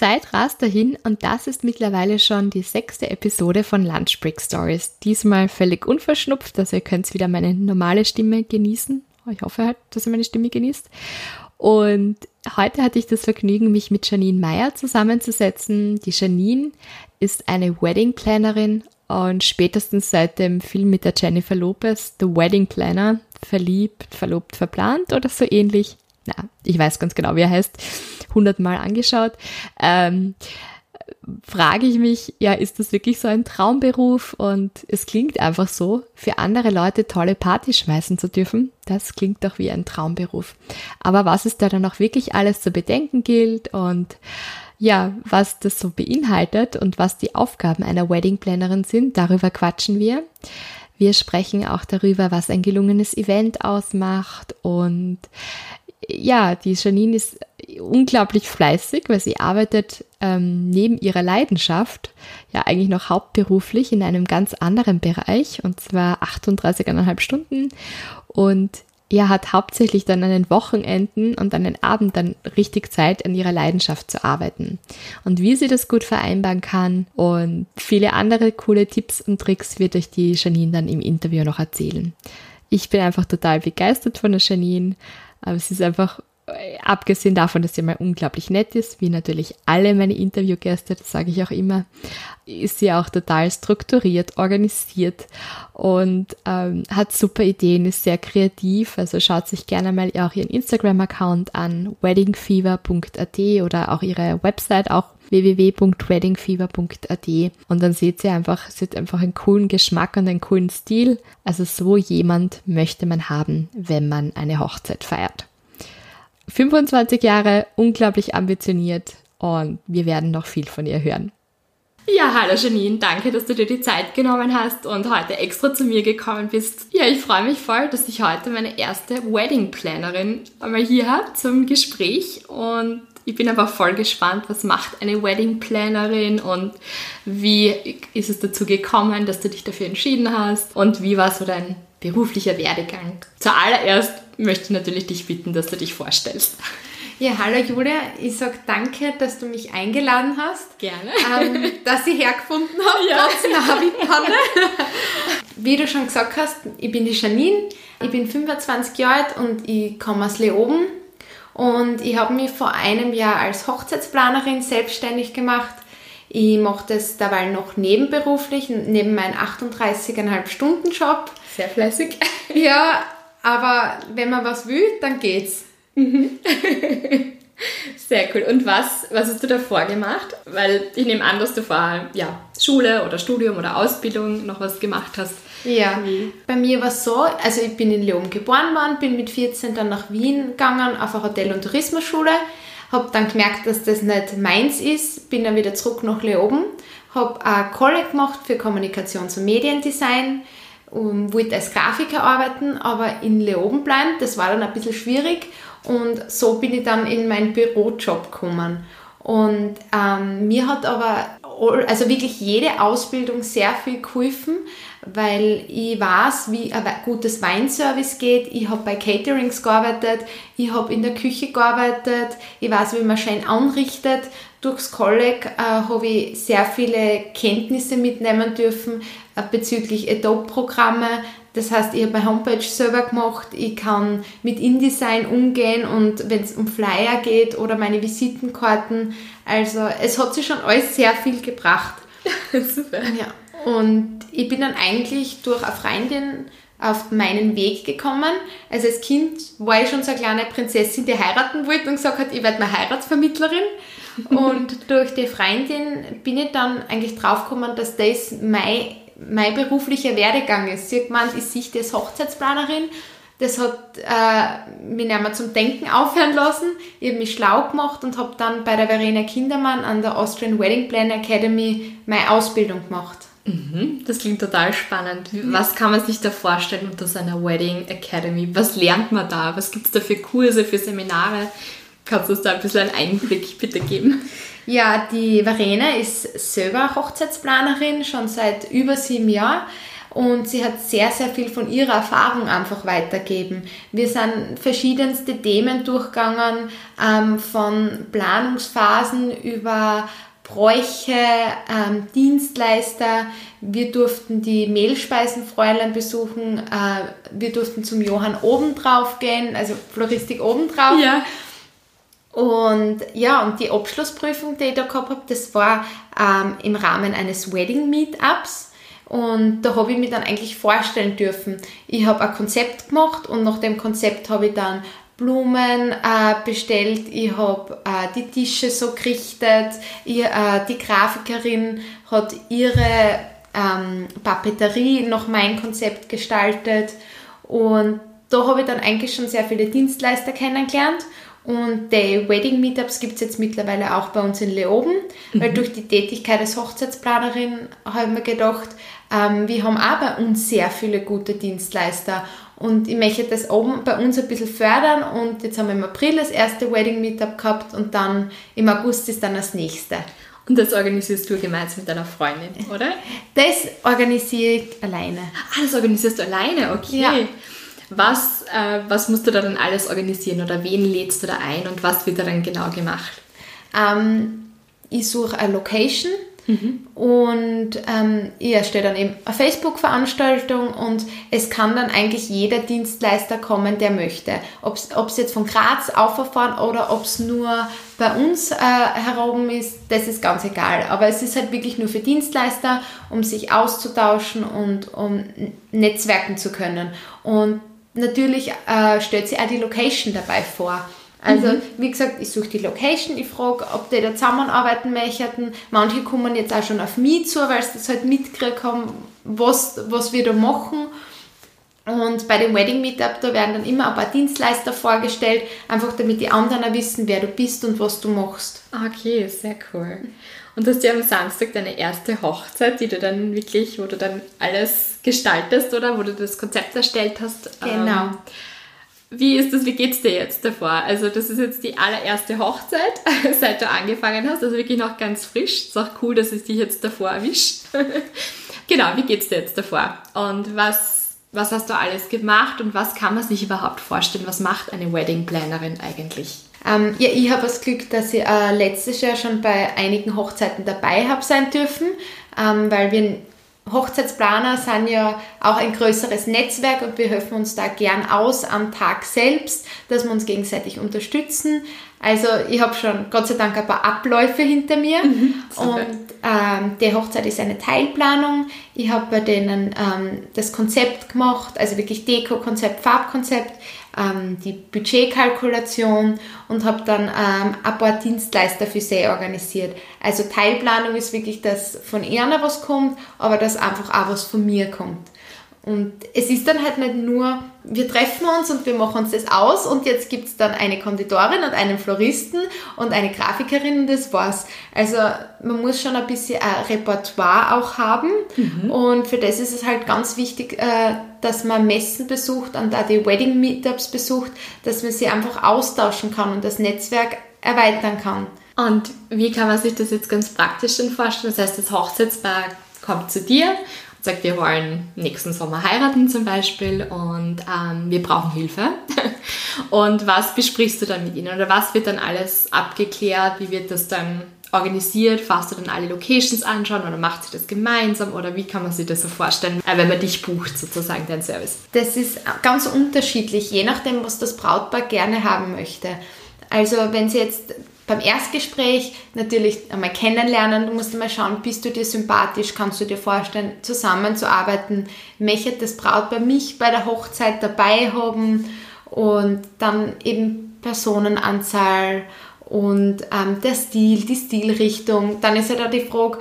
Zeit rast dahin und das ist mittlerweile schon die sechste Episode von Lunch Break Stories. Diesmal völlig unverschnupft, also ihr könnt wieder meine normale Stimme genießen. Ich hoffe halt, dass ihr meine Stimme genießt. Und heute hatte ich das Vergnügen, mich mit Janine Meyer zusammenzusetzen. Die Janine ist eine Wedding Plannerin und spätestens seit dem Film mit der Jennifer Lopez, The Wedding Planner, verliebt, verlobt, verplant oder so ähnlich. Na, ich weiß ganz genau, wie er heißt hundertmal angeschaut. Ähm, frage ich mich, ja, ist das wirklich so ein Traumberuf? Und es klingt einfach so, für andere Leute tolle Partys schmeißen zu dürfen, das klingt doch wie ein Traumberuf. Aber was es da dann auch wirklich alles zu bedenken gilt und ja, was das so beinhaltet und was die Aufgaben einer Wedding Plannerin sind, darüber quatschen wir. Wir sprechen auch darüber, was ein gelungenes Event ausmacht und ja, die Janine ist unglaublich fleißig, weil sie arbeitet ähm, neben ihrer Leidenschaft ja eigentlich noch hauptberuflich in einem ganz anderen Bereich und zwar 38,5 Stunden und ja, hat hauptsächlich dann an den Wochenenden und an den Abend dann richtig Zeit, an ihrer Leidenschaft zu arbeiten. Und wie sie das gut vereinbaren kann und viele andere coole Tipps und Tricks wird euch die Janine dann im Interview noch erzählen. Ich bin einfach total begeistert von der Janine. Aber es ist einfach, abgesehen davon, dass sie mal unglaublich nett ist, wie natürlich alle meine Interviewgäste, das sage ich auch immer, ist sie auch total strukturiert, organisiert und ähm, hat super Ideen, ist sehr kreativ. Also schaut sich gerne mal auch ihren Instagram-Account an, weddingfever.at oder auch ihre Website, auch www.weddingfever.at und dann seht ihr einfach, sie hat einfach einen coolen Geschmack und einen coolen Stil. Also so jemand möchte man haben, wenn man eine Hochzeit feiert. 25 Jahre, unglaublich ambitioniert und wir werden noch viel von ihr hören. Ja, hallo Janine, danke, dass du dir die Zeit genommen hast und heute extra zu mir gekommen bist. Ja, ich freue mich voll, dass ich heute meine erste Wedding Plannerin einmal hier habe zum Gespräch und ich bin einfach voll gespannt, was macht eine Wedding Plannerin und wie ist es dazu gekommen, dass du dich dafür entschieden hast und wie war so dein beruflicher Werdegang? Zuallererst möchte ich natürlich dich bitten, dass du dich vorstellst. Ja, hallo Julia, ich sage danke, dass du mich eingeladen hast. Gerne. Ähm, dass ich hergefunden habe, ja. trotz Navi-Panne. Wie du schon gesagt hast, ich bin die Janine, ich bin 25 Jahre alt und ich komme aus Leoben und ich habe mich vor einem Jahr als Hochzeitsplanerin selbstständig gemacht. Ich mache das dabei noch nebenberuflich, neben meinem 38,5 Stunden Job. Sehr fleißig. Ja, aber wenn man was will, dann geht's. Mhm. Sehr cool. Und was, was hast du davor gemacht? Weil ich nehme an, dass du vorher ja, Schule oder Studium oder Ausbildung noch was gemacht hast. Ja, mhm. bei mir war es so, also ich bin in Leoben geboren worden, bin mit 14 dann nach Wien gegangen auf eine Hotel- und Tourismusschule, habe dann gemerkt, dass das nicht meins ist, bin dann wieder zurück nach Leoben, habe ein College gemacht für Kommunikations- und Mediendesign, und wollte als Grafiker arbeiten, aber in Leoben bleiben, das war dann ein bisschen schwierig und so bin ich dann in meinen Bürojob gekommen. Und ähm, mir hat aber also wirklich jede Ausbildung sehr viel geholfen, weil ich weiß, wie ein gutes Weinservice geht. Ich habe bei Caterings gearbeitet, ich habe in der Küche gearbeitet, ich weiß, wie man schön anrichtet. Durchs Kolleg äh, habe ich sehr viele Kenntnisse mitnehmen dürfen äh, bezüglich Adobe-Programme. Das heißt, ich habe meine Homepage selber gemacht, ich kann mit InDesign umgehen und wenn es um Flyer geht oder meine Visitenkarten. Also es hat sich schon alles sehr viel gebracht. Super. Ja. Und ich bin dann eigentlich durch eine Freundin auf meinen Weg gekommen. Also als Kind war ich schon so eine kleine Prinzessin, die heiraten wollte und gesagt hat, ich werde mal Heiratsvermittlerin. Und durch die Freundin bin ich dann eigentlich draufgekommen, dass das mein, mein beruflicher Werdegang ist. Sie hat gemeint, ich sehe das Hochzeitsplanerin. Das hat äh, mich nicht mehr zum Denken aufhören lassen. Ich habe mich schlau gemacht und habe dann bei der Verena Kindermann an der Austrian Wedding Plan Academy meine Ausbildung gemacht. Mhm, das klingt total spannend. Was kann man sich da vorstellen unter seiner Wedding Academy? Was lernt man da? Was gibt es da für Kurse, für Seminare? Kannst du uns da ein bisschen einen Einblick bitte geben? Ja, die Verena ist selber Hochzeitsplanerin, schon seit über sieben Jahren. Und sie hat sehr, sehr viel von ihrer Erfahrung einfach weitergeben. Wir sind verschiedenste Themen durchgegangen, ähm, von Planungsphasen über Bräuche, ähm, Dienstleister. Wir durften die Mehlspeisenfräulein besuchen. Äh, wir durften zum Johann obendrauf gehen, also Floristik obendrauf. Ja. Und ja, und die Abschlussprüfung, die ich da gehabt habe, das war ähm, im Rahmen eines Wedding Meetups. Und da habe ich mir dann eigentlich vorstellen dürfen. Ich habe ein Konzept gemacht und nach dem Konzept habe ich dann Blumen äh, bestellt, ich habe äh, die Tische so gerichtet, ich, äh, die Grafikerin hat ihre ähm, Papeterie nach meinem Konzept gestaltet und da habe ich dann eigentlich schon sehr viele Dienstleister kennengelernt und die Wedding Meetups gibt es jetzt mittlerweile auch bei uns in Leoben, mhm. weil durch die Tätigkeit als Hochzeitsplanerin habe ich mir gedacht, ähm, wir haben auch bei uns sehr viele gute Dienstleister und ich möchte das oben bei uns ein bisschen fördern und jetzt haben wir im April das erste Wedding Meetup gehabt und dann im August ist dann das nächste. Und das organisierst du gemeinsam mit deiner Freundin, oder? Das organisiere ich alleine. Ah, das organisierst du alleine, okay. Ja. Was, äh, was musst du da dann alles organisieren oder wen lädst du da ein und was wird da dann genau gemacht? Ähm, ich suche eine Location Mhm. Und ähm, ich erstelle dann eben eine Facebook-Veranstaltung und es kann dann eigentlich jeder Dienstleister kommen, der möchte. Ob es jetzt von Graz auffahren oder ob es nur bei uns äh, herum ist, das ist ganz egal. Aber es ist halt wirklich nur für Dienstleister, um sich auszutauschen und um netzwerken zu können. Und natürlich äh, stellt sich auch die Location dabei vor. Also, mhm. wie gesagt, ich suche die Location, ich frage, ob die da zusammenarbeiten möchten. Manche kommen jetzt auch schon auf mich zu, weil sie das halt mitgekriegt haben, was, was wir da machen. Und bei dem Wedding Meetup, da werden dann immer ein paar Dienstleister vorgestellt, einfach damit die anderen wissen, wer du bist und was du machst. Okay, sehr cool. Und du hast ja am Samstag deine erste Hochzeit, die du dann wirklich, wo du dann alles gestaltest, oder? Wo du das Konzept erstellt hast. Genau. Ähm, wie ist das, wie geht's dir jetzt davor? Also das ist jetzt die allererste Hochzeit, seit du angefangen hast, also wirklich noch ganz frisch. Ist auch cool, dass es dich jetzt davor erwischt. genau, wie geht's dir jetzt davor? Und was, was hast du alles gemacht und was kann man sich überhaupt vorstellen? Was macht eine Wedding Plannerin eigentlich? Ähm, ja, ich habe das Glück, dass ich äh, letztes Jahr schon bei einigen Hochzeiten dabei habe sein dürfen, ähm, weil wir Hochzeitsplaner sind ja auch ein größeres Netzwerk und wir helfen uns da gern aus am Tag selbst, dass wir uns gegenseitig unterstützen. Also ich habe schon Gott sei Dank ein paar Abläufe hinter mir mhm, und ähm, die Hochzeit ist eine Teilplanung. Ich habe bei denen ähm, das Konzept gemacht, also wirklich Deko-Konzept, Farbkonzept ähm, die Budgetkalkulation und habe dann ähm, ein paar Dienstleister für sie organisiert. Also Teilplanung ist wirklich, dass von einer was kommt, aber dass einfach auch was von mir kommt. Und es ist dann halt nicht nur, wir treffen uns und wir machen uns das aus und jetzt gibt es dann eine Konditorin und einen Floristen und eine Grafikerin und das war's. Also man muss schon ein bisschen ein Repertoire auch haben mhm. und für das ist es halt ganz wichtig, äh, dass man Messen besucht und da die Wedding Meetups besucht, dass man sie einfach austauschen kann und das Netzwerk erweitern kann. Und wie kann man sich das jetzt ganz praktisch dann vorstellen? Das heißt, das Hochzeitspaar kommt zu dir sagt, wir wollen nächsten Sommer heiraten zum Beispiel und ähm, wir brauchen Hilfe. und was besprichst du dann mit ihnen oder was wird dann alles abgeklärt? Wie wird das dann organisiert? Fährst du dann alle Locations anschauen oder macht sie das gemeinsam oder wie kann man sich das so vorstellen, äh, wenn man dich bucht sozusagen, dein Service? Das ist ganz unterschiedlich, je nachdem, was das Brautpaar gerne haben möchte. Also wenn sie jetzt beim Erstgespräch natürlich einmal kennenlernen. Du musst einmal schauen, bist du dir sympathisch, kannst du dir vorstellen, zusammenzuarbeiten, möchte das Braut bei mich bei der Hochzeit dabei haben und dann eben Personenanzahl und ähm, der Stil, die Stilrichtung. Dann ist ja da die Frage,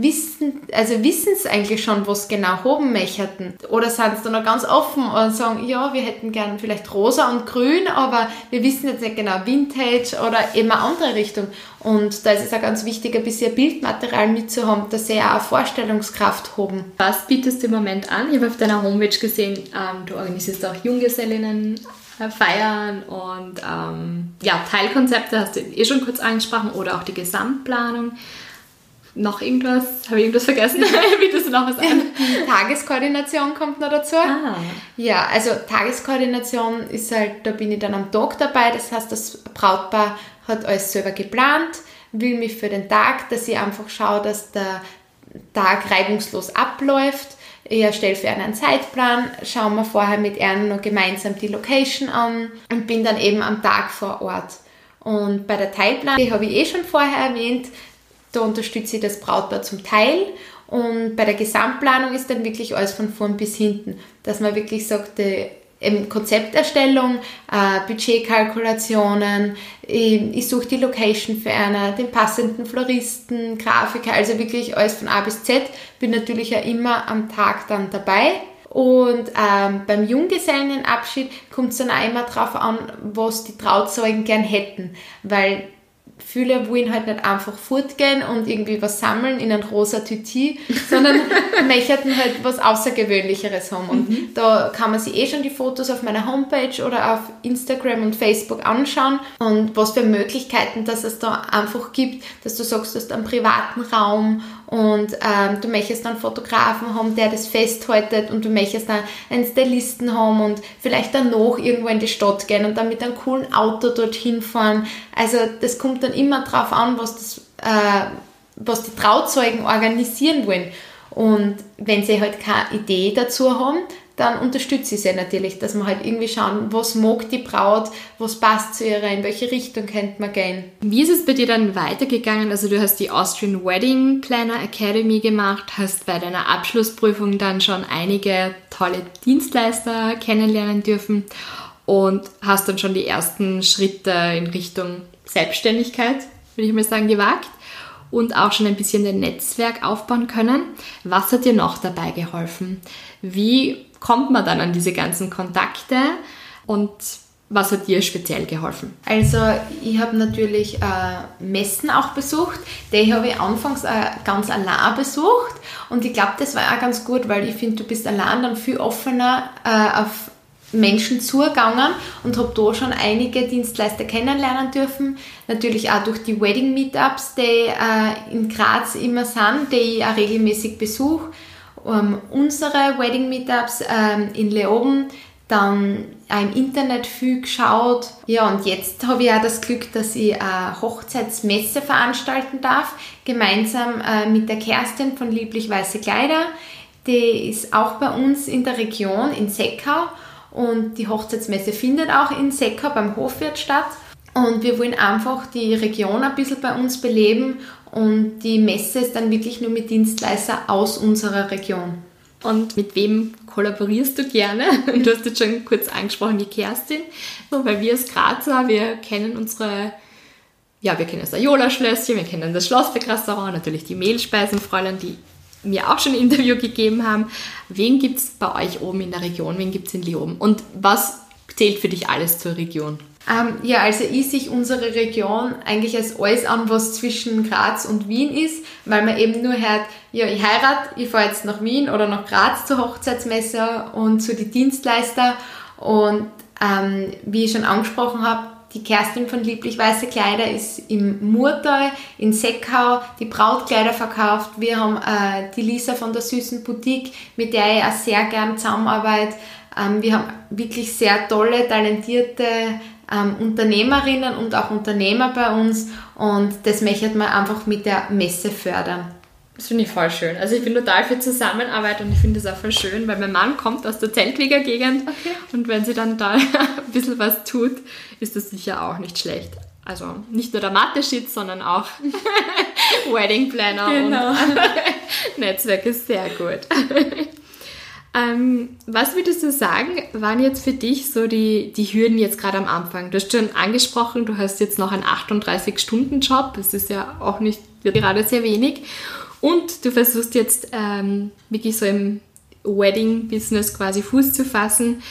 wissen, also wissen sie eigentlich schon, was genau haben möchten? Oder sind sie da noch ganz offen und sagen, ja, wir hätten gern vielleicht rosa und grün, aber wir wissen jetzt nicht genau Vintage oder eine andere Richtung. Und da ist es auch ganz wichtig, ein bisschen Bildmaterial mitzuhaben, dass sie auch Vorstellungskraft haben. Was bietest du im Moment an? Ich habe auf deiner Homepage gesehen, ähm, du organisierst auch Junggesellinnen äh, feiern und ähm, ja, Teilkonzepte hast du eh schon kurz angesprochen oder auch die Gesamtplanung noch irgendwas? Habe ich irgendwas vergessen? Bietest du noch was an? Tageskoordination kommt noch dazu. Ah. Ja, also Tageskoordination ist halt, da bin ich dann am Tag dabei. Das heißt, das Brautpaar hat alles selber geplant, will mich für den Tag, dass ich einfach schaue, dass der Tag reibungslos abläuft. Ich erstelle für einen Zeitplan, schaue mir vorher mit ihnen noch gemeinsam die Location an und bin dann eben am Tag vor Ort. Und bei der Teilplanung, die habe ich eh schon vorher erwähnt, da unterstütze ich das Brautpaar zum Teil und bei der Gesamtplanung ist dann wirklich alles von vorn bis hinten, dass man wirklich sagt, die Konzepterstellung, äh, Budgetkalkulationen, ich, ich suche die Location für einen, den passenden Floristen, Grafiker, also wirklich alles von A bis Z. Bin natürlich ja immer am Tag dann dabei. Und ähm, beim Junggesellenabschied kommt es dann auch immer darauf an, was die Trauzeugen gern hätten, weil viele wollen halt nicht einfach fortgehen und irgendwie was sammeln in ein rosa Tüti, sondern möchten halt was Außergewöhnlicheres haben. Und mhm. da kann man sich eh schon die Fotos auf meiner Homepage oder auf Instagram und Facebook anschauen und was für Möglichkeiten, dass es da einfach gibt, dass du sagst, du hast einen privaten Raum und ähm, du möchtest dann Fotografen haben, der das festhaltet und du möchtest dann einen Stylisten haben und vielleicht dann noch irgendwo in die Stadt gehen und dann mit einem coolen Auto dorthin fahren. Also das kommt dann immer drauf an, was, das, äh, was die Trauzeugen organisieren wollen. Und wenn sie halt keine Idee dazu haben, dann unterstütze ich sie natürlich, dass wir halt irgendwie schauen, was mag die Braut, was passt zu ihr, in welche Richtung könnte man gehen. Wie ist es bei dir dann weitergegangen? Also du hast die Austrian Wedding Planner Academy gemacht, hast bei deiner Abschlussprüfung dann schon einige tolle Dienstleister kennenlernen dürfen und hast dann schon die ersten Schritte in Richtung Selbstständigkeit, würde ich mal sagen, gewagt und auch schon ein bisschen ein Netzwerk aufbauen können. Was hat dir noch dabei geholfen? Wie kommt man dann an diese ganzen Kontakte und was hat dir speziell geholfen? Also ich habe natürlich äh, Messen auch besucht. Die habe ich anfangs äh, ganz allein besucht und ich glaube, das war auch ganz gut, weil ich finde, du bist allein dann viel offener äh, auf Menschen zugegangen und habe da schon einige Dienstleister kennenlernen dürfen. Natürlich auch durch die Wedding Meetups, die äh, in Graz immer sind, die ich auch regelmäßig besuche ähm, unsere Wedding Meetups ähm, in Leoben, dann auch im Internet viel geschaut. Ja, und jetzt habe ich auch das Glück, dass ich eine Hochzeitsmesse veranstalten darf, gemeinsam äh, mit der Kerstin von Lieblich Weiße Kleider. Die ist auch bei uns in der Region in Seckau und die Hochzeitsmesse findet auch in Seckau beim Hofwirt statt. Und wir wollen einfach die Region ein bisschen bei uns beleben und die Messe ist dann wirklich nur mit Dienstleister aus unserer Region. Und mit wem kollaborierst du gerne? Du hast jetzt schon kurz angesprochen, die Kerstin. So, weil wir als Grazer, wir kennen unsere, ja, wir kennen das Ajola-Schlösschen, wir kennen das Schlossberg-Restaurant, natürlich die Mehlspeisenfräulein, die mir auch schon ein Interview gegeben haben. Wen gibt es bei euch oben in der Region? Wen gibt es in Leoben? Und was zählt für dich alles zur Region? Ähm, ja, also ich sehe unsere Region eigentlich als alles an, was zwischen Graz und Wien ist, weil man eben nur hört, ja, ich heirate, ich fahre jetzt nach Wien oder nach Graz zur Hochzeitsmesse und zu den Dienstleister. Und ähm, wie ich schon angesprochen habe, die Kerstin von Lieblich Weiße Kleider ist im Murtal in Seckau die Brautkleider verkauft. Wir haben äh, die Lisa von der Süßen Boutique, mit der ich auch sehr gern zusammenarbeite. Ähm, wir haben wirklich sehr tolle, talentierte ähm, Unternehmerinnen und auch Unternehmer bei uns und das möchte man einfach mit der Messe fördern. Das finde ich voll schön. Also ich bin total für Zusammenarbeit und ich finde es auch voll schön, weil mein Mann kommt aus der Zeltkrieger-Gegend okay. und wenn sie dann da ein bisschen was tut, ist das sicher auch nicht schlecht. Also nicht nur der Mathe-Shit, sondern auch Wedding Planner Genau. und Netzwerke. Sehr gut. Ähm, was würdest du sagen, waren jetzt für dich so die, die Hürden jetzt gerade am Anfang? Du hast schon angesprochen, du hast jetzt noch einen 38-Stunden-Job. Das ist ja auch nicht gerade sehr wenig. Und du versuchst jetzt ähm, wirklich so im Wedding-Business quasi Fuß zu fassen.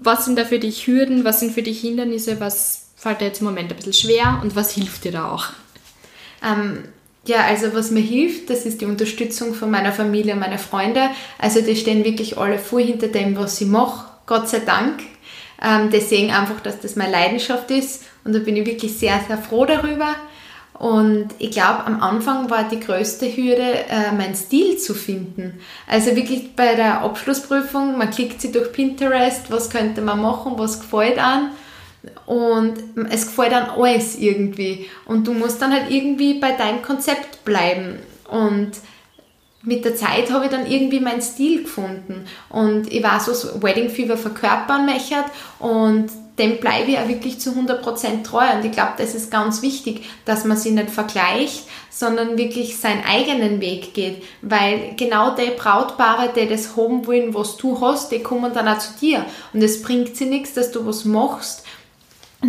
Was sind da für dich Hürden? Was sind für dich Hindernisse? Was fällt dir jetzt im Moment ein bisschen schwer und was hilft dir da auch? Ähm, ja, also was mir hilft, das ist die Unterstützung von meiner Familie und meiner Freunde. Also die stehen wirklich alle voll hinter dem, was ich mache, Gott sei Dank. Ähm, die sehen einfach, dass das meine Leidenschaft ist und da bin ich wirklich sehr, sehr froh darüber. Und ich glaube, am Anfang war die größte Hürde, äh, meinen Stil zu finden. Also wirklich bei der Abschlussprüfung, man klickt sie durch Pinterest, was könnte man machen, was gefällt an. Und es gefällt dann alles irgendwie. Und du musst dann halt irgendwie bei deinem Konzept bleiben. Und mit der Zeit habe ich dann irgendwie meinen Stil gefunden. Und ich so das Wedding Fever verkörpern möchte. Und dem bleibe ich auch wirklich zu 100% treu. Und ich glaube, das ist ganz wichtig, dass man sich nicht vergleicht, sondern wirklich seinen eigenen Weg geht. Weil genau die Brautpaare, die das haben wollen, was du hast, die kommen dann auch zu dir. Und es bringt sie nichts, dass du was machst,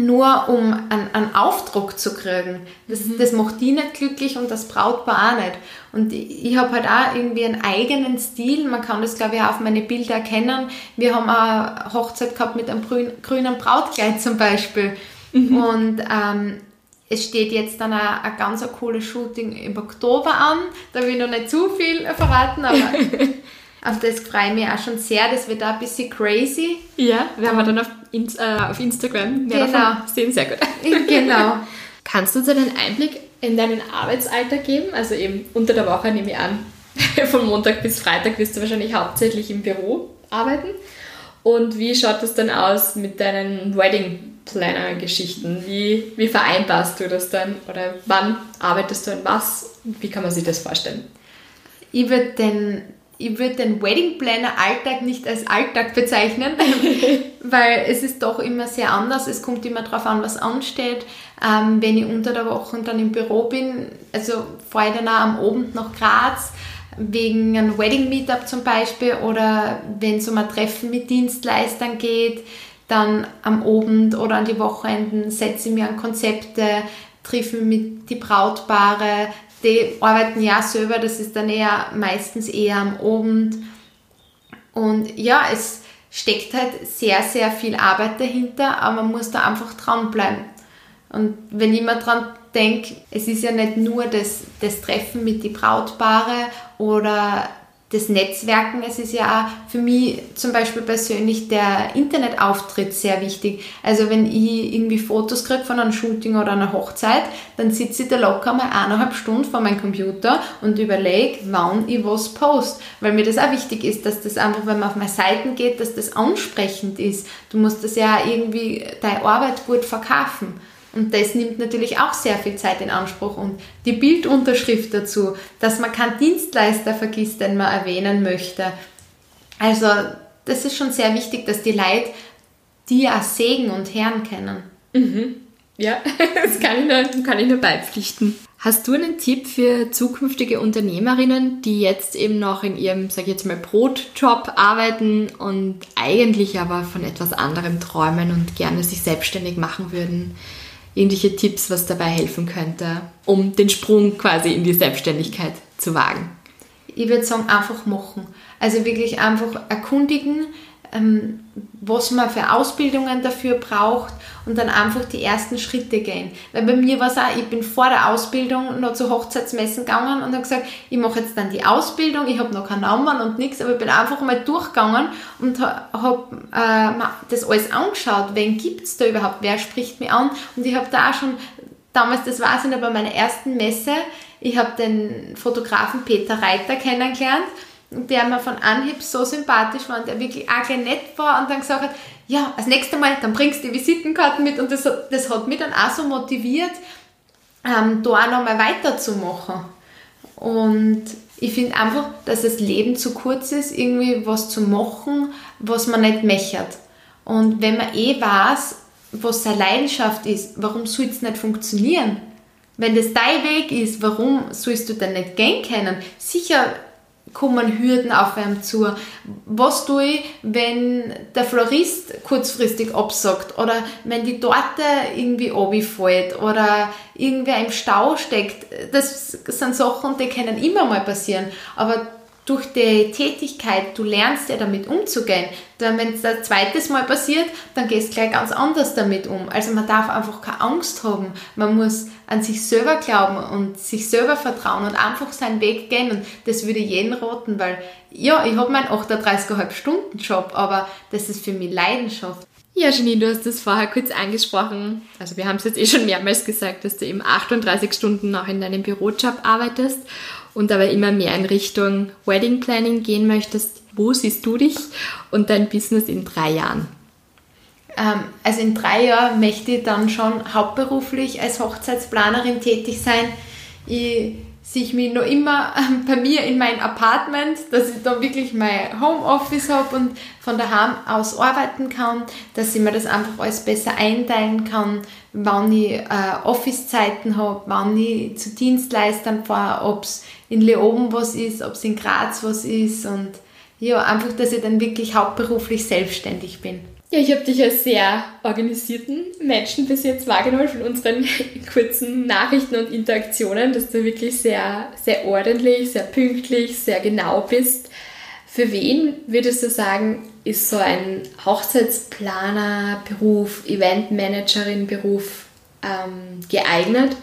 nur um einen, einen Aufdruck zu kriegen. Das, mhm. das macht die nicht glücklich und das Brautpaar auch nicht. Und ich, ich habe halt auch irgendwie einen eigenen Stil. Man kann das, glaube ich, auch auf meine Bilder erkennen. Wir haben eine Hochzeit gehabt mit einem grün, grünen Brautkleid zum Beispiel. Mhm. Und ähm, es steht jetzt dann auch ein ganz cooles Shooting im Oktober an. Da will ich noch nicht zu viel verraten, aber Auf das freue ich mich auch schon sehr. Das wird auch ein bisschen crazy. Ja, werden wir dann auf, äh, auf Instagram mehr genau. sehen. Sehr gut. Genau. Kannst du uns einen Einblick in deinen Arbeitsalltag geben? Also eben unter der Woche nehme ich an, von Montag bis Freitag wirst du wahrscheinlich hauptsächlich im Büro arbeiten. Und wie schaut das dann aus mit deinen Wedding Planner Geschichten? Wie, wie vereinbarst du das dann? Oder wann arbeitest du an was? Wie kann man sich das vorstellen? Ich würde den ich würde den Wedding Planner Alltag nicht als Alltag bezeichnen, weil es ist doch immer sehr anders. Es kommt immer darauf an, was ansteht. Ähm, wenn ich unter der Woche dann im Büro bin, also fahre ich dann auch am Abend nach Graz wegen einem Wedding Meetup zum Beispiel oder wenn es um ein Treffen mit Dienstleistern geht, dann am Abend oder an die Wochenenden setze ich mir an Konzepte, treffe mit die Brautpaare, die arbeiten ja selber, das ist dann eher meistens eher am Abend. Und ja, es steckt halt sehr, sehr viel Arbeit dahinter, aber man muss da einfach dranbleiben. Und wenn ich mir dran denke, es ist ja nicht nur das, das Treffen mit den Brautpaare oder das Netzwerken. Es ist ja auch für mich zum Beispiel persönlich der Internetauftritt sehr wichtig. Also wenn ich irgendwie Fotos kriege von einem Shooting oder einer Hochzeit, dann sitze ich da locker mal eineinhalb Stunden vor meinem Computer und überlege, wann ich was post. Weil mir das auch wichtig ist, dass das einfach, wenn man auf meine Seiten geht, dass das ansprechend ist. Du musst das ja irgendwie deine Arbeit gut verkaufen. Und das nimmt natürlich auch sehr viel Zeit in Anspruch. Und die Bildunterschrift dazu, dass man keinen Dienstleister vergisst, den man erwähnen möchte. Also das ist schon sehr wichtig, dass die Leute die auch Segen und Herren kennen. Mhm. Ja, das kann ich, nur, kann ich nur beipflichten. Hast du einen Tipp für zukünftige Unternehmerinnen, die jetzt eben noch in ihrem, sag ich jetzt mal, Brotjob arbeiten und eigentlich aber von etwas anderem träumen und gerne sich selbstständig machen würden? Irgendwelche Tipps, was dabei helfen könnte, um den Sprung quasi in die Selbstständigkeit zu wagen? Ich würde sagen, einfach machen. Also wirklich einfach erkundigen, was man für Ausbildungen dafür braucht und dann einfach die ersten Schritte gehen. Weil bei mir war es auch, ich bin vor der Ausbildung noch zu Hochzeitsmessen gegangen und habe gesagt, ich mache jetzt dann die Ausbildung, ich habe noch keinen Namen und nichts, aber ich bin einfach mal durchgegangen und habe äh, das alles angeschaut, wen gibt es da überhaupt, wer spricht mir an und ich habe da auch schon, damals, das war es bei meiner ersten Messe, ich habe den Fotografen Peter Reiter kennengelernt der mir von Anhieb so sympathisch war und der wirklich auch nett war und dann gesagt hat, ja, das nächste Mal, dann bringst du die Visitenkarten mit und das, das hat mich dann auch so motiviert, ähm, da auch nochmal weiterzumachen. Und ich finde einfach, dass das Leben zu kurz ist, irgendwie was zu machen, was man nicht mechert. Und wenn man eh weiß, was seine Leidenschaft ist, warum soll es nicht funktionieren? Wenn das dein Weg ist, warum sollst du dann nicht gehen können? Sicher kommen Hürden auf einem zu. Was tue ich, wenn der Florist kurzfristig absagt oder wenn die Torte irgendwie runterfällt oder irgendwer im Stau steckt? Das sind Sachen, die können immer mal passieren. Aber durch die Tätigkeit, du lernst ja damit umzugehen. Dann, wenn es das zweites Mal passiert, dann gehst du gleich ganz anders damit um. Also man darf einfach keine Angst haben. Man muss an sich selber glauben und sich selber vertrauen und einfach seinen Weg gehen. Und das würde jeden raten, weil ja, ich habe meinen 38,5 Stunden Job, aber das ist für mich Leidenschaft. Ja, Janine, du hast das vorher kurz angesprochen. Also wir haben es jetzt eh schon mehrmals gesagt, dass du eben 38 Stunden noch in deinem Bürojob arbeitest und aber immer mehr in Richtung Wedding Planning gehen möchtest, wo siehst du dich und dein Business in drei Jahren? Ähm, also in drei Jahren möchte ich dann schon hauptberuflich als Hochzeitsplanerin tätig sein. Ich sehe mich noch immer ähm, bei mir in meinem Apartment, dass ich da wirklich mein Homeoffice habe und von daheim aus arbeiten kann, dass ich mir das einfach alles besser einteilen kann, wann ich äh, Office-Zeiten habe, wann ich zu Dienstleistern fahre, ob es in Leoben was ist, ob es in Graz was ist und ja, einfach, dass ich dann wirklich hauptberuflich selbstständig bin. Ja, ich habe dich als sehr organisierten Menschen bis jetzt wahrgenommen von unseren kurzen Nachrichten und Interaktionen, dass du wirklich sehr, sehr ordentlich, sehr pünktlich, sehr genau bist. Für wen würdest du sagen, ist so ein Hochzeitsplaner Beruf, Eventmanagerin Beruf ähm, geeignet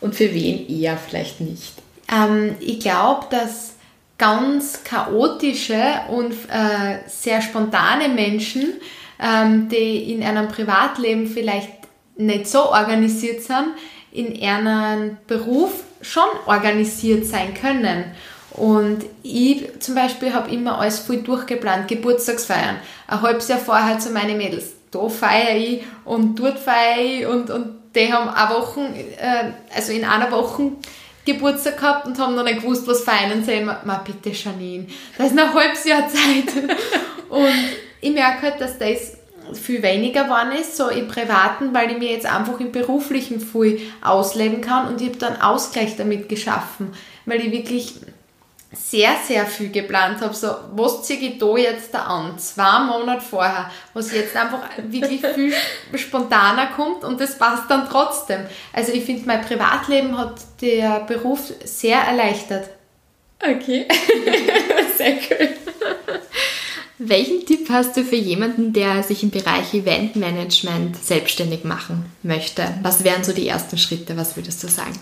und für wen eher vielleicht nicht? Ähm, ich glaube, dass ganz chaotische und äh, sehr spontane Menschen, die in einem Privatleben vielleicht nicht so organisiert sind, in einem Beruf schon organisiert sein können. Und ich zum Beispiel habe immer alles voll durchgeplant, Geburtstagsfeiern. Ein halbes Jahr vorher zu meinen Mädels. Da feiere ich und dort feiere ich und, und die haben eine Woche, äh, also in einer Woche Geburtstag gehabt und haben noch nicht gewusst, was feiern. Und sagen wir, ma bitte Janine, da ist noch ein halbes Jahr Zeit. und ich merke halt, dass das viel weniger geworden ist, so im Privaten, weil ich mir jetzt einfach im Beruflichen viel ausleben kann und ich habe dann Ausgleich damit geschaffen, weil ich wirklich sehr, sehr viel geplant habe. So, was ziehe ich da jetzt da an? Zwei Monate vorher, was jetzt einfach wirklich viel spontaner kommt und das passt dann trotzdem. Also ich finde, mein Privatleben hat der Beruf sehr erleichtert. Okay, sehr cool. Welchen Tipp hast du für jemanden, der sich im Bereich Eventmanagement selbstständig machen möchte? Was wären so die ersten Schritte? Was würdest du sagen?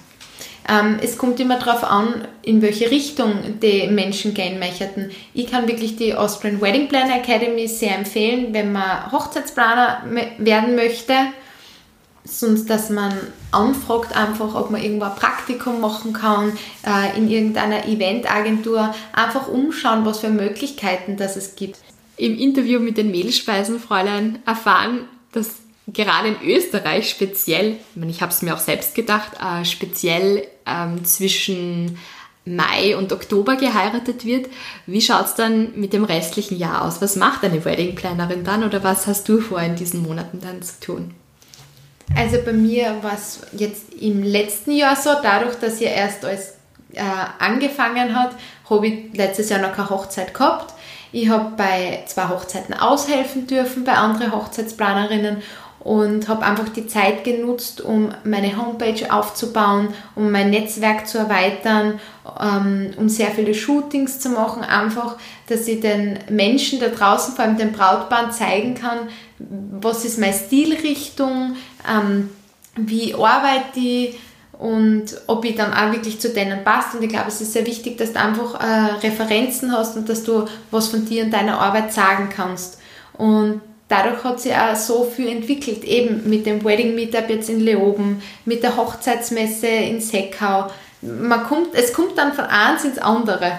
Ähm, es kommt immer darauf an, in welche Richtung die Menschen gehen möchten. Ich kann wirklich die Austrian Wedding Planner Academy sehr empfehlen, wenn man Hochzeitsplaner werden möchte. Sonst, dass man anfragt einfach, ob man irgendwo ein Praktikum machen kann, äh, in irgendeiner Eventagentur. Einfach umschauen, was für Möglichkeiten das es gibt. Im Interview mit den Mehlspeisenfräulein erfahren, dass gerade in Österreich speziell, ich, meine, ich habe es mir auch selbst gedacht, äh, speziell ähm, zwischen Mai und Oktober geheiratet wird. Wie schaut es dann mit dem restlichen Jahr aus? Was macht eine Wedding-Plannerin dann oder was hast du vor, in diesen Monaten dann zu tun? Also bei mir war es jetzt im letzten Jahr so, dadurch, dass ihr erst alles äh, angefangen hat, habe ich letztes Jahr noch keine Hochzeit gehabt. Ich habe bei zwei Hochzeiten aushelfen dürfen, bei anderen Hochzeitsplanerinnen und habe einfach die Zeit genutzt, um meine Homepage aufzubauen, um mein Netzwerk zu erweitern, ähm, um sehr viele Shootings zu machen, einfach, dass ich den Menschen da draußen, vor allem den Brautpaaren, zeigen kann, was ist meine Stilrichtung, ähm, wie arbeite ich und ob ich dann auch wirklich zu denen passt. Und ich glaube, es ist sehr wichtig, dass du einfach äh, Referenzen hast und dass du was von dir und deiner Arbeit sagen kannst. Und dadurch hat sich auch so viel entwickelt, eben mit dem Wedding Meetup jetzt in Leoben, mit der Hochzeitsmesse in Seckau. Man kommt, es kommt dann von eins ins andere.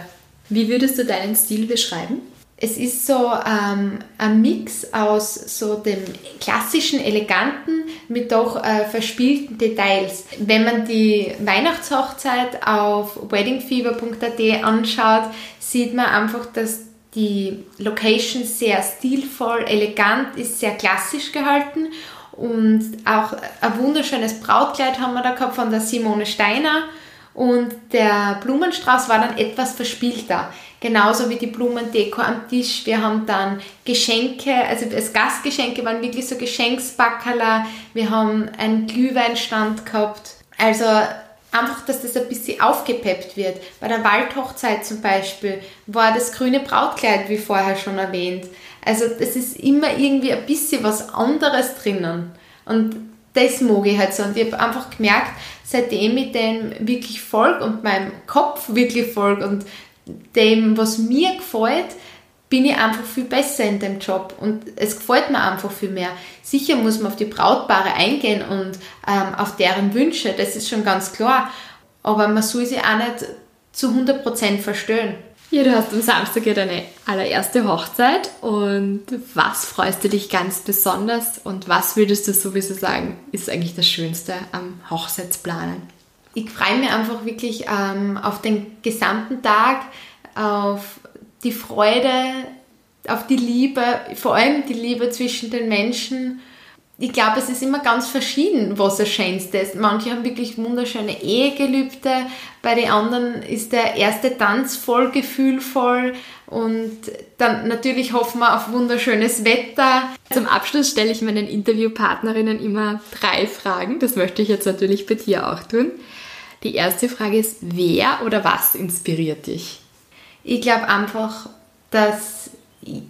Wie würdest du deinen Stil beschreiben? Es ist so ähm, ein Mix aus so dem klassischen, eleganten mit doch äh, verspielten Details. Wenn man die Weihnachtshochzeit auf weddingfever.at anschaut, sieht man einfach, dass die Location sehr stilvoll, elegant ist, sehr klassisch gehalten und auch ein wunderschönes Brautkleid haben wir da gehabt von der Simone Steiner und der Blumenstrauß war dann etwas verspielter. Genauso wie die Blumendeko am Tisch. Wir haben dann Geschenke, also als Gastgeschenke waren wirklich so Geschenksbackerler. Wir haben einen Glühweinstand gehabt. Also einfach, dass das ein bisschen aufgepeppt wird. Bei der Waldhochzeit zum Beispiel war das grüne Brautkleid, wie vorher schon erwähnt. Also es ist immer irgendwie ein bisschen was anderes drinnen. Und das mag ich halt so. Und ich habe einfach gemerkt, seitdem ich dem wirklich folge und meinem Kopf wirklich folge und dem, was mir gefällt, bin ich einfach viel besser in dem Job und es gefällt mir einfach viel mehr. Sicher muss man auf die Brautpaare eingehen und ähm, auf deren Wünsche, das ist schon ganz klar, aber man soll sie auch nicht zu 100% verstehen. Ja, du hast am Samstag ja deine allererste Hochzeit und was freust du dich ganz besonders und was würdest du sowieso sagen, ist eigentlich das Schönste am Hochzeitsplanen? Ich freue mich einfach wirklich ähm, auf den gesamten Tag, auf die Freude, auf die Liebe, vor allem die Liebe zwischen den Menschen ich glaube, es ist immer ganz verschieden, was das Schönste ist. Manche haben wirklich wunderschöne Ehegelübde, bei den anderen ist der erste Tanz voll gefühlvoll und dann natürlich hoffen wir auf wunderschönes Wetter. Zum Abschluss stelle ich meinen Interviewpartnerinnen immer drei Fragen. Das möchte ich jetzt natürlich bei dir auch tun. Die erste Frage ist, wer oder was inspiriert dich? Ich glaube einfach, dass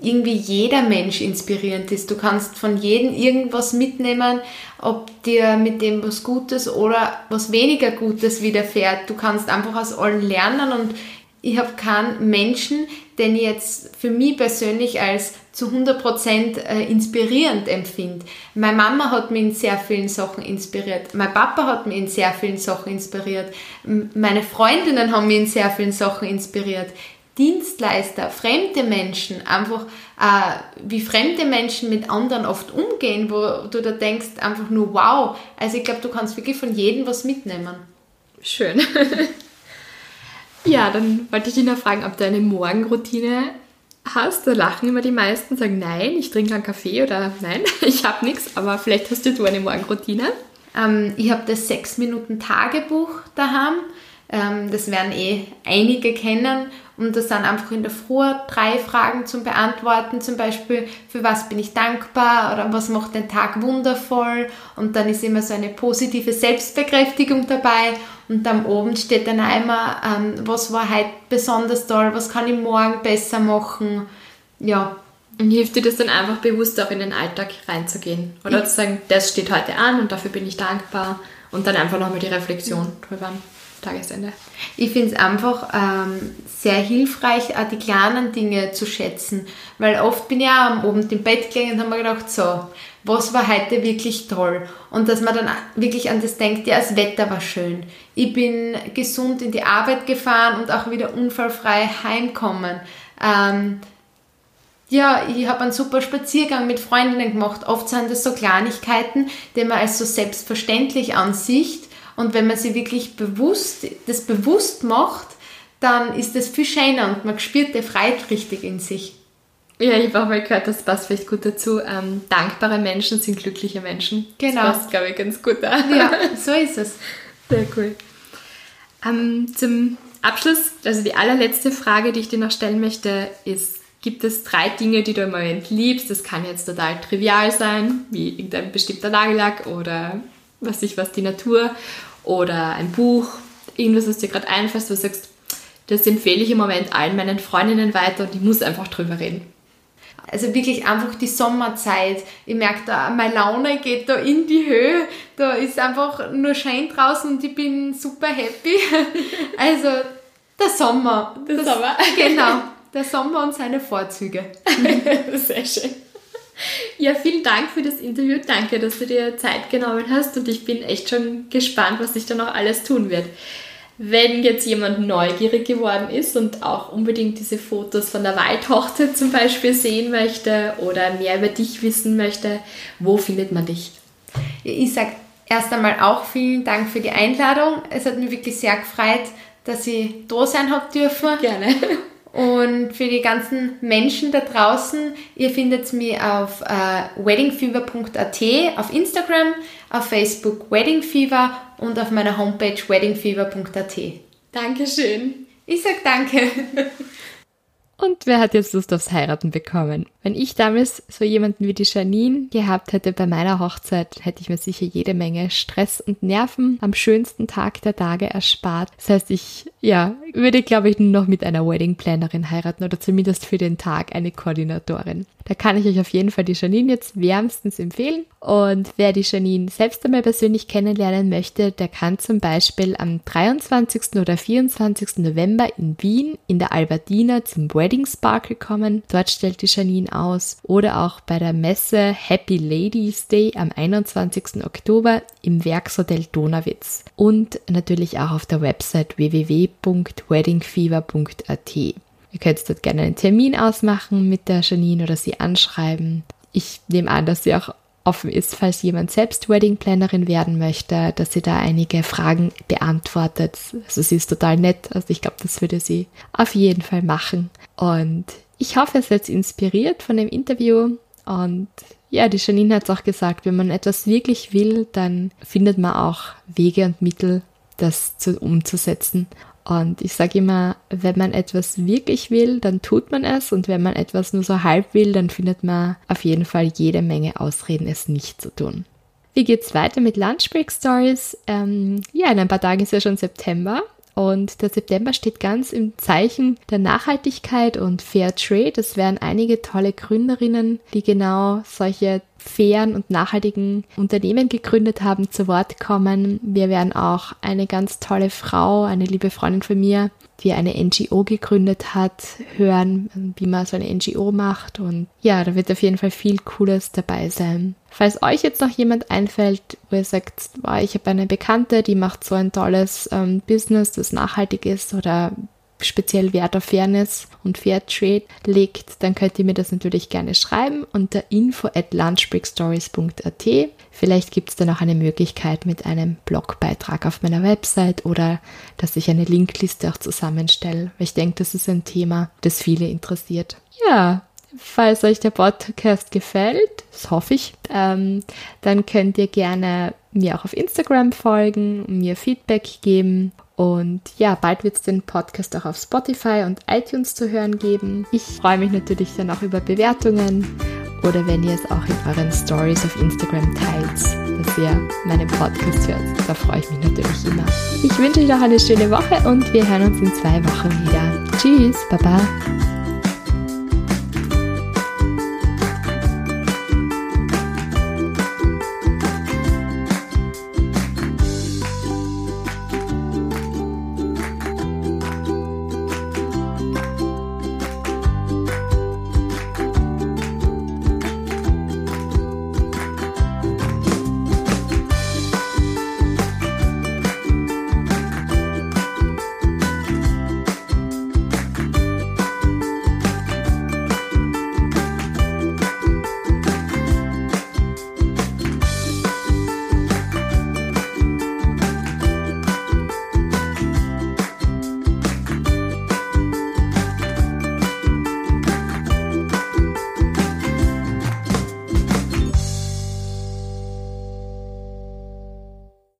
irgendwie jeder Mensch inspirierend ist. Du kannst von jedem irgendwas mitnehmen, ob dir mit dem was Gutes oder was weniger Gutes widerfährt. Du kannst einfach aus allen lernen und ich habe keinen Menschen, den ich jetzt für mich persönlich als zu 100% äh, inspirierend empfinde. Meine Mama hat mich in sehr vielen Sachen inspiriert. Mein Papa hat mich in sehr vielen Sachen inspiriert. Meine Freundinnen haben mich in sehr vielen Sachen inspiriert. Dienstleister, fremde Menschen, einfach äh, wie fremde Menschen mit anderen oft umgehen, wo du da denkst einfach nur wow. Also ich glaube, du kannst wirklich von jedem was mitnehmen. Schön. ja, dann wollte ich dich noch fragen, ob du eine Morgenroutine hast. Da lachen immer die meisten, sagen nein, ich trinke keinen Kaffee oder nein, ich habe nichts, aber vielleicht hast du eine Morgenroutine. Ähm, ich habe das 6 Minuten Tagebuch daheim. Ähm, das werden eh einige kennen und das sind einfach in der Früh drei Fragen zum Beantworten, zum Beispiel, für was bin ich dankbar oder was macht den Tag wundervoll. Und dann ist immer so eine positive Selbstbekräftigung dabei. Und am Abend steht dann einmal, ähm, was war heute besonders toll, was kann ich morgen besser machen. Ja. Und hilft dir das dann einfach bewusst auch in den Alltag reinzugehen? Oder zu sagen, das steht heute an und dafür bin ich dankbar. Und dann einfach nochmal die Reflexion drüber. Tagesende. Ich finde es einfach ähm, sehr hilfreich, auch die kleinen Dinge zu schätzen, weil oft bin ich auch am Abend im Bett gelegen und habe mir gedacht, so, was war heute wirklich toll? Und dass man dann wirklich an das denkt, ja, das Wetter war schön. Ich bin gesund in die Arbeit gefahren und auch wieder unfallfrei heimkommen. Ähm, ja, ich habe einen super Spaziergang mit Freundinnen gemacht. Oft sind das so Kleinigkeiten, die man als so selbstverständlich ansieht und wenn man sich wirklich bewusst, das bewusst macht, dann ist das viel schöner und man spürt die Freiheit richtig in sich. Ja, ich habe auch mal gehört, das passt vielleicht gut dazu. Ähm, dankbare Menschen sind glückliche Menschen. Genau. Das passt, glaube ich, ganz gut da. Ja, so ist es. Sehr cool. Ähm, zum Abschluss, also die allerletzte Frage, die ich dir noch stellen möchte, ist, gibt es drei Dinge, die du im Moment liebst? Das kann jetzt total trivial sein, wie irgendein bestimmter Nagellack oder was ich was, die Natur oder ein Buch, irgendwas, was dir gerade einfällt, wo du sagst, das empfehle ich im Moment allen meinen Freundinnen weiter und ich muss einfach drüber reden. Also wirklich einfach die Sommerzeit. Ich merke da, meine Laune geht da in die Höhe. Da ist einfach nur schön draußen und ich bin super happy. Also der Sommer. Der das, Sommer. Genau. Der Sommer und seine Vorzüge. Sehr schön. Ja, vielen Dank für das Interview. Danke, dass du dir Zeit genommen hast und ich bin echt schon gespannt, was sich da noch alles tun wird. Wenn jetzt jemand neugierig geworden ist und auch unbedingt diese Fotos von der Waldhochzeit zum Beispiel sehen möchte oder mehr über dich wissen möchte, wo findet man dich? Ich sage erst einmal auch vielen Dank für die Einladung. Es hat mich wirklich sehr gefreut, dass ich da sein habe dürfen. Gerne. Und für die ganzen Menschen da draußen, ihr findet mich auf äh, weddingfever.at, auf Instagram, auf Facebook Weddingfever und auf meiner Homepage weddingfever.at. Dankeschön. Ich sag danke. Und wer hat jetzt Lust aufs Heiraten bekommen? Wenn ich damals so jemanden wie die Janine gehabt hätte bei meiner Hochzeit, hätte ich mir sicher jede Menge Stress und Nerven am schönsten Tag der Tage erspart. Das heißt, ich, ja, würde, glaube ich, nur noch mit einer Wedding Plannerin heiraten oder zumindest für den Tag eine Koordinatorin. Da kann ich euch auf jeden Fall die Janine jetzt wärmstens empfehlen. Und wer die Janine selbst einmal persönlich kennenlernen möchte, der kann zum Beispiel am 23. oder 24. November in Wien in der Albertina zum Wedding Sparkle kommen. Dort stellt die Janine aus. Oder auch bei der Messe Happy Ladies Day am 21. Oktober im Werkshotel Donauwitz. Und natürlich auch auf der Website www.weddingfever.at. Ihr könnt dort gerne einen Termin ausmachen mit der Janine oder sie anschreiben. Ich nehme an, dass sie auch offen ist, falls jemand selbst Wedding Plannerin werden möchte, dass sie da einige Fragen beantwortet. Also sie ist total nett. Also ich glaube, das würde sie auf jeden Fall machen. Und ich hoffe, es seid inspiriert von dem Interview. Und ja, die Janine hat es auch gesagt, wenn man etwas wirklich will, dann findet man auch Wege und Mittel, das zu, umzusetzen. Und ich sage immer, wenn man etwas wirklich will, dann tut man es. Und wenn man etwas nur so halb will, dann findet man auf jeden Fall jede Menge Ausreden, es nicht zu tun. Wie geht's weiter mit Lunch Break Stories? Ähm, ja, in ein paar Tagen ist ja schon September. Und der September steht ganz im Zeichen der Nachhaltigkeit und Fair Trade. Es werden einige tolle Gründerinnen, die genau solche fairen und nachhaltigen Unternehmen gegründet haben, zu Wort kommen. Wir werden auch eine ganz tolle Frau, eine liebe Freundin von mir, die eine NGO gegründet hat, hören, wie man so eine NGO macht. Und ja, da wird auf jeden Fall viel Cooles dabei sein. Falls euch jetzt noch jemand einfällt, wo ihr sagt, ich habe eine Bekannte, die macht so ein tolles ähm, Business, das nachhaltig ist oder speziell Wert auf Fairness und Fairtrade legt, dann könnt ihr mir das natürlich gerne schreiben unter info at lunchbreakstories.at. Vielleicht gibt es dann auch eine Möglichkeit mit einem Blogbeitrag auf meiner Website oder dass ich eine Linkliste auch zusammenstelle, ich denke, das ist ein Thema, das viele interessiert. Ja, falls euch der Podcast gefällt, das hoffe ich, ähm, dann könnt ihr gerne mir auch auf Instagram folgen, mir Feedback geben und ja, bald wird es den Podcast auch auf Spotify und iTunes zu hören geben. Ich freue mich natürlich dann auch über Bewertungen oder wenn ihr es auch in euren Stories auf Instagram teilt, dass ihr meinen Podcast hört. Da freue ich mich natürlich immer. Ich wünsche euch noch eine schöne Woche und wir hören uns in zwei Wochen wieder. Tschüss, Baba.